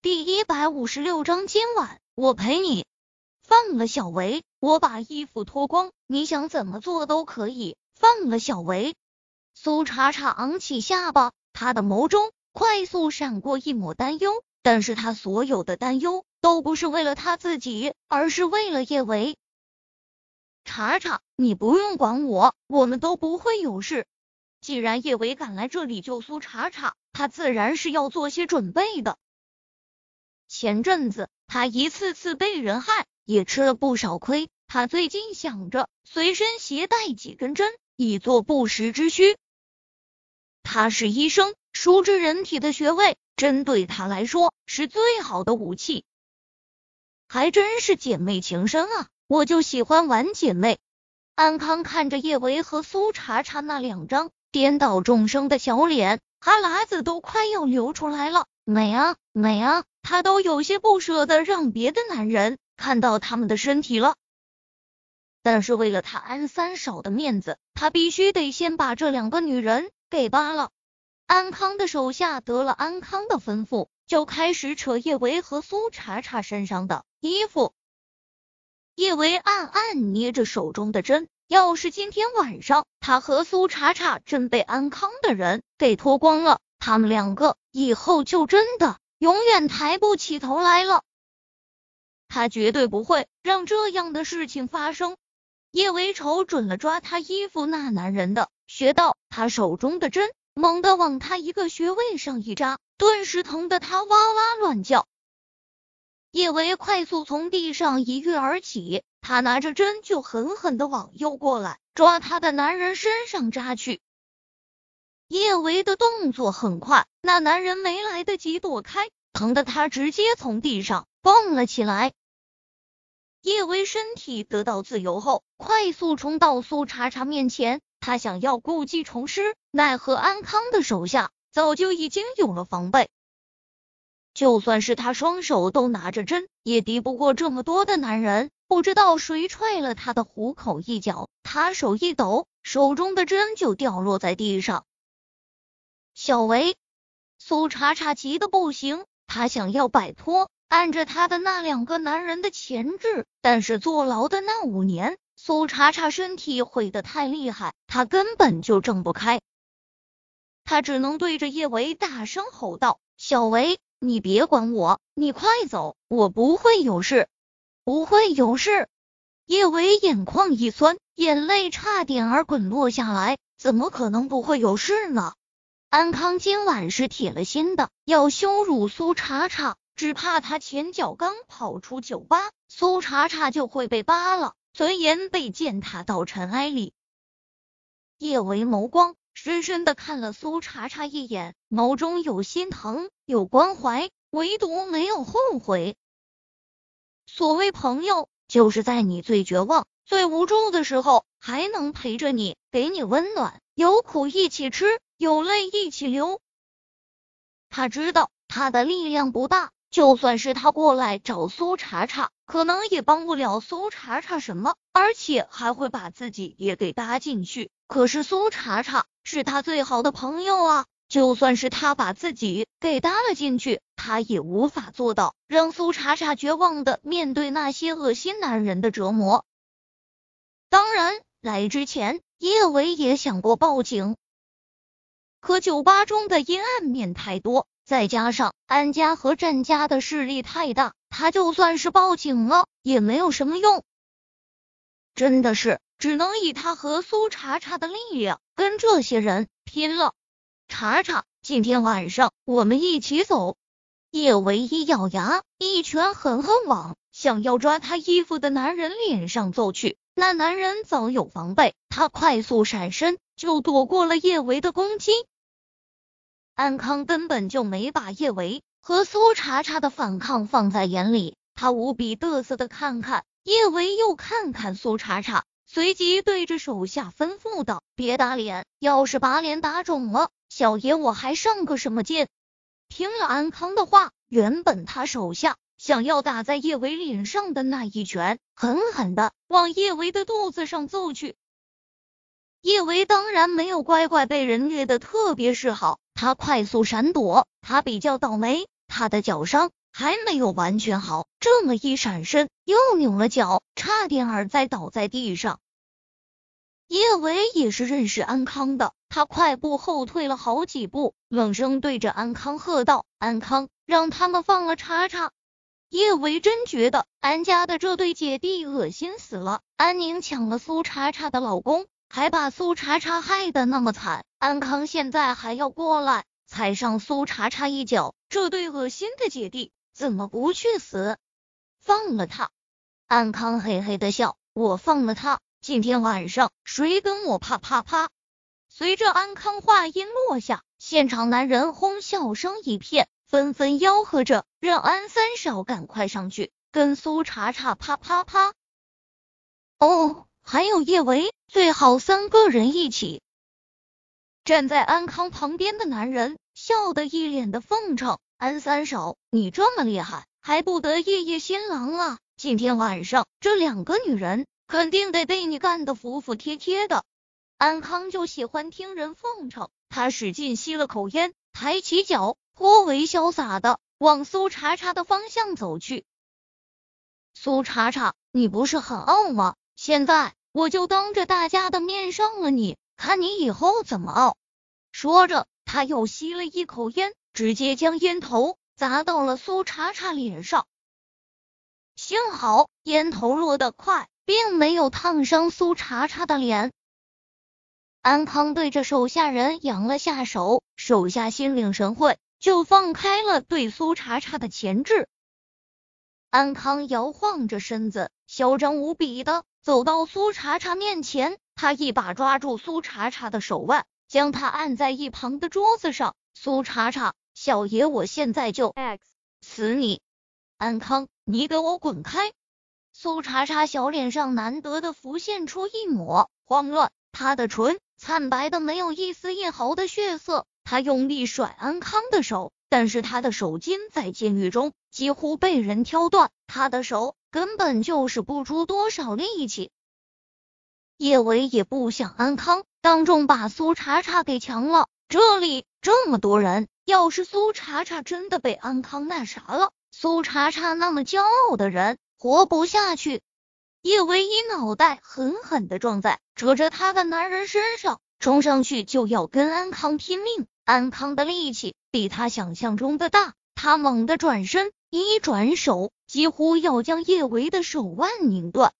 第一百五十六章，今晚我陪你。放了小维，我把衣服脱光，你想怎么做都可以。放了小维，苏茶茶昂起下巴，他的眸中快速闪过一抹担忧，但是他所有的担忧都不是为了他自己，而是为了叶维。茶茶，你不用管我，我们都不会有事。既然叶维敢来这里救苏茶茶，他自然是要做些准备的。前阵子他一次次被人害，也吃了不少亏。他最近想着随身携带几根针，以作不时之需。他是医生，熟知人体的穴位，针对他来说是最好的武器。还真是姐妹情深啊！我就喜欢玩姐妹。安康看着叶维和苏茶茶那两张颠倒众生的小脸，哈喇子都快要流出来了。美啊，美啊！他都有些不舍得让别的男人看到他们的身体了，但是为了他安三少的面子，他必须得先把这两个女人给扒了。安康的手下得了安康的吩咐，就开始扯叶维和苏茶茶身上的衣服。叶维暗暗捏着手中的针，要是今天晚上他和苏茶茶真被安康的人给脱光了，他们两个以后就真的。永远抬不起头来了，他绝对不会让这样的事情发生。叶维瞅准了抓他衣服那男人的穴道，他手中的针猛地往他一个穴位上一扎，顿时疼得他哇哇乱叫。叶维快速从地上一跃而起，他拿着针就狠狠的往右过来，抓他的男人身上扎去。叶维的动作很快，那男人没来得及躲开，疼得他直接从地上蹦了起来。叶维身体得到自由后，快速冲到苏茶茶面前，他想要故技重施，奈何安康的手下早就已经有了防备。就算是他双手都拿着针，也敌不过这么多的男人。不知道谁踹了他的虎口一脚，他手一抖，手中的针就掉落在地上。小维，苏茶茶急得不行，他想要摆脱按着他的那两个男人的钳制，但是坐牢的那五年，苏茶茶身体毁得太厉害，他根本就挣不开。他只能对着叶维大声吼道：“小维，你别管我，你快走，我不会有事，不会有事。”叶维眼眶一酸，眼泪差点儿滚落下来，怎么可能不会有事呢？安康今晚是铁了心的要羞辱苏茶茶，只怕他前脚刚跑出酒吧，苏茶茶就会被扒了，尊严被践踏到尘埃里。叶维眸光深深的看了苏茶茶一眼，眸中有心疼，有关怀，唯独没有后悔。所谓朋友，就是在你最绝望、最无助的时候，还能陪着你，给你温暖，有苦一起吃。有泪一起流。他知道他的力量不大，就算是他过来找苏茶茶，可能也帮不了苏茶茶什么，而且还会把自己也给搭进去。可是苏茶茶是他最好的朋友啊，就算是他把自己给搭了进去，他也无法做到让苏茶茶绝望的面对那些恶心男人的折磨。当然，来之前叶伟也想过报警。可酒吧中的阴暗面太多，再加上安家和战家的势力太大，他就算是报警了也没有什么用。真的是只能以他和苏茶茶的力量跟这些人拼了。茶茶，今天晚上我们一起走。叶唯一咬牙，一拳狠狠往想要抓他衣服的男人脸上揍去。那男人早有防备，他快速闪身。就躲过了叶维的攻击。安康根本就没把叶维和苏茶茶的反抗放在眼里，他无比得瑟的看看叶维，又看看苏茶茶，随即对着手下吩咐道：“别打脸，要是把脸打肿了，小爷我还上个什么劲？”听了安康的话，原本他手下想要打在叶维脸上的那一拳，狠狠的往叶维的肚子上揍去。叶维当然没有乖乖被人虐的特别是好，他快速闪躲。他比较倒霉，他的脚伤还没有完全好，这么一闪身，又扭了脚，差点儿再倒在地上。叶维也是认识安康的，他快步后退了好几步，冷声对着安康喝道：“安康，让他们放了查查。”叶维真觉得安家的这对姐弟恶心死了。安宁抢了苏茶茶的老公，还把苏茶茶害得那么惨，安康现在还要过来踩上苏茶茶一脚，这对恶心的姐弟。怎么不去死？放了他！安康嘿嘿的笑，我放了他，今天晚上谁跟我啪啪啪？随着安康话音落下，现场男人哄笑声一片，纷纷吆喝着让安三少赶快上去跟苏茶茶啪啪啪。哦，还有叶维，最好三个人一起。站在安康旁边的男人笑得一脸的奉承。安三少，你这么厉害，还不得夜夜新郎啊？今天晚上这两个女人肯定得被你干得服服帖帖的。安康就喜欢听人奉承，他使劲吸了口烟，抬起脚，颇为潇洒的往苏茶茶的方向走去。苏茶茶，你不是很傲吗？现在我就当着大家的面上了你，看你以后怎么傲。说着，他又吸了一口烟。直接将烟头砸到了苏茶茶脸上，幸好烟头落得快，并没有烫伤苏茶茶的脸。安康对着手下人扬了下手，手下心领神会，就放开了对苏茶茶的钳制。安康摇晃着身子，嚣张无比的走到苏茶茶面前，他一把抓住苏茶茶的手腕，将他按在一旁的桌子上。苏茶茶。小爷，我现在就 x 死你！安康，你给我滚开！苏茶茶小脸上难得的浮现出一抹慌乱，她的唇惨白的没有一丝一毫的血色。他用力甩安康的手，但是他的手筋在监狱中几乎被人挑断，他的手根本就使不出多少力气。叶维也不想安康当众把苏茶茶给强了，这里这么多人。要是苏茶茶真的被安康那啥了，苏茶茶那么骄傲的人活不下去。叶唯一脑袋狠狠的撞在扯着他的男人身上，冲上去就要跟安康拼命。安康的力气比他想象中的大，他猛地转身，一转手几乎要将叶维的手腕拧断。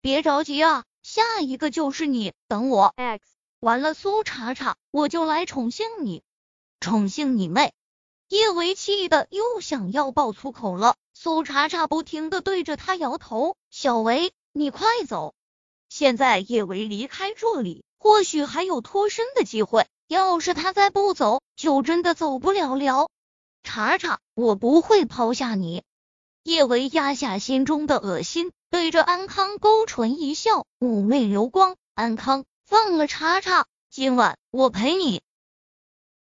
别着急啊，下一个就是你，等我 x 完了苏茶茶，我就来宠幸你。宠幸你妹！叶维气的又想要爆粗口了。苏茶茶不停的对着他摇头：“小维，你快走！现在叶维离开这里，或许还有脱身的机会。要是他再不走，就真的走不了了。”茶茶，我不会抛下你。叶维压下心中的恶心，对着安康勾唇一笑，妩媚流光。安康，放了茶茶，今晚我陪你。